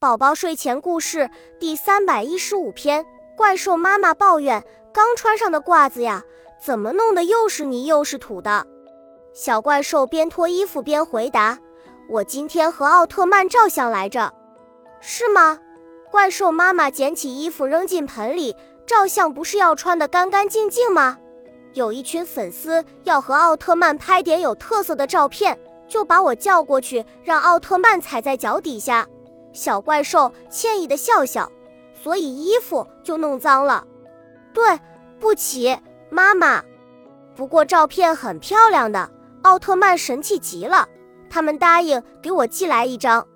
宝宝睡前故事第三百一十五篇：怪兽妈妈抱怨刚穿上的褂子呀，怎么弄得又是泥又是土的？小怪兽边脱衣服边回答：“我今天和奥特曼照相来着。”是吗？怪兽妈妈捡起衣服扔进盆里，照相不是要穿得干干净净吗？有一群粉丝要和奥特曼拍点有特色的照片，就把我叫过去，让奥特曼踩在脚底下。小怪兽歉意的笑笑，所以衣服就弄脏了。对不起，妈妈。不过照片很漂亮的，奥特曼神气极了，他们答应给我寄来一张。